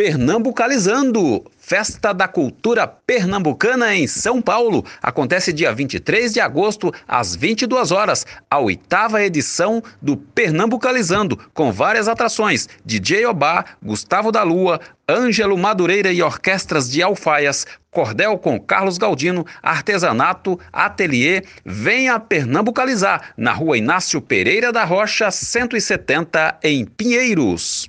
Pernambucalizando. Festa da Cultura Pernambucana em São Paulo. Acontece dia 23 de agosto, às 22 horas, a oitava edição do Pernambucalizando, com várias atrações: DJ Obá, Gustavo da Lua, Ângelo Madureira e orquestras de alfaias, cordel com Carlos Galdino, artesanato, ateliê. Venha pernambucalizar na rua Inácio Pereira da Rocha, 170, em Pinheiros.